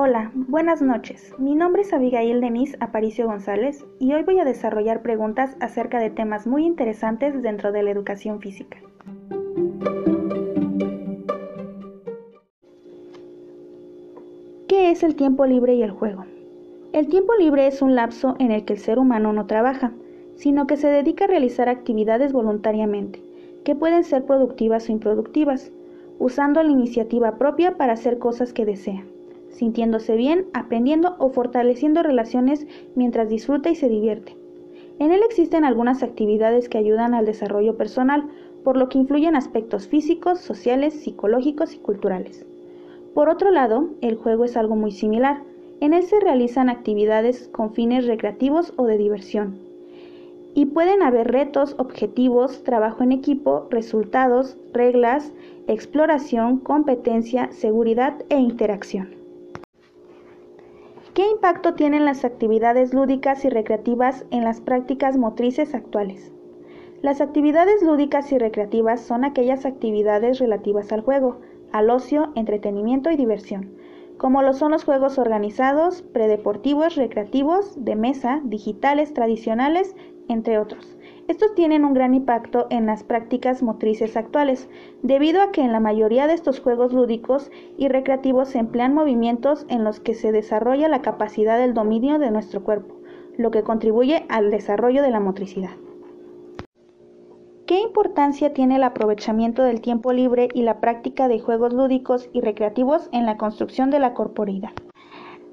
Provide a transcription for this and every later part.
Hola, buenas noches. Mi nombre es Abigail Denise Aparicio González y hoy voy a desarrollar preguntas acerca de temas muy interesantes dentro de la educación física. ¿Qué es el tiempo libre y el juego? El tiempo libre es un lapso en el que el ser humano no trabaja, sino que se dedica a realizar actividades voluntariamente, que pueden ser productivas o improductivas, usando la iniciativa propia para hacer cosas que desea sintiéndose bien, aprendiendo o fortaleciendo relaciones mientras disfruta y se divierte. En él existen algunas actividades que ayudan al desarrollo personal, por lo que influyen aspectos físicos, sociales, psicológicos y culturales. Por otro lado, el juego es algo muy similar. En él se realizan actividades con fines recreativos o de diversión. Y pueden haber retos, objetivos, trabajo en equipo, resultados, reglas, exploración, competencia, seguridad e interacción. ¿Qué impacto tienen las actividades lúdicas y recreativas en las prácticas motrices actuales? Las actividades lúdicas y recreativas son aquellas actividades relativas al juego, al ocio, entretenimiento y diversión, como lo son los juegos organizados, predeportivos, recreativos, de mesa, digitales, tradicionales, entre otros. Estos tienen un gran impacto en las prácticas motrices actuales, debido a que en la mayoría de estos juegos lúdicos y recreativos se emplean movimientos en los que se desarrolla la capacidad del dominio de nuestro cuerpo, lo que contribuye al desarrollo de la motricidad. ¿Qué importancia tiene el aprovechamiento del tiempo libre y la práctica de juegos lúdicos y recreativos en la construcción de la corporeidad?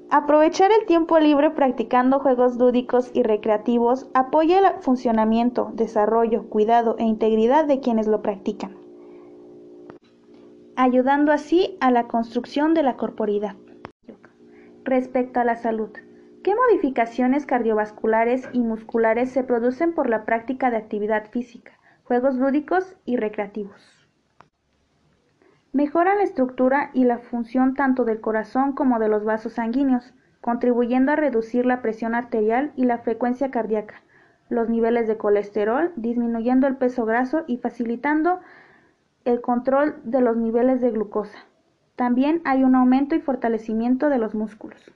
Aprovechar el tiempo libre practicando juegos lúdicos y recreativos apoya el funcionamiento, desarrollo, cuidado e integridad de quienes lo practican, ayudando así a la construcción de la corporidad. Respecto a la salud, ¿qué modificaciones cardiovasculares y musculares se producen por la práctica de actividad física, juegos lúdicos y recreativos? Mejora la estructura y la función tanto del corazón como de los vasos sanguíneos, contribuyendo a reducir la presión arterial y la frecuencia cardíaca, los niveles de colesterol, disminuyendo el peso graso y facilitando el control de los niveles de glucosa. También hay un aumento y fortalecimiento de los músculos.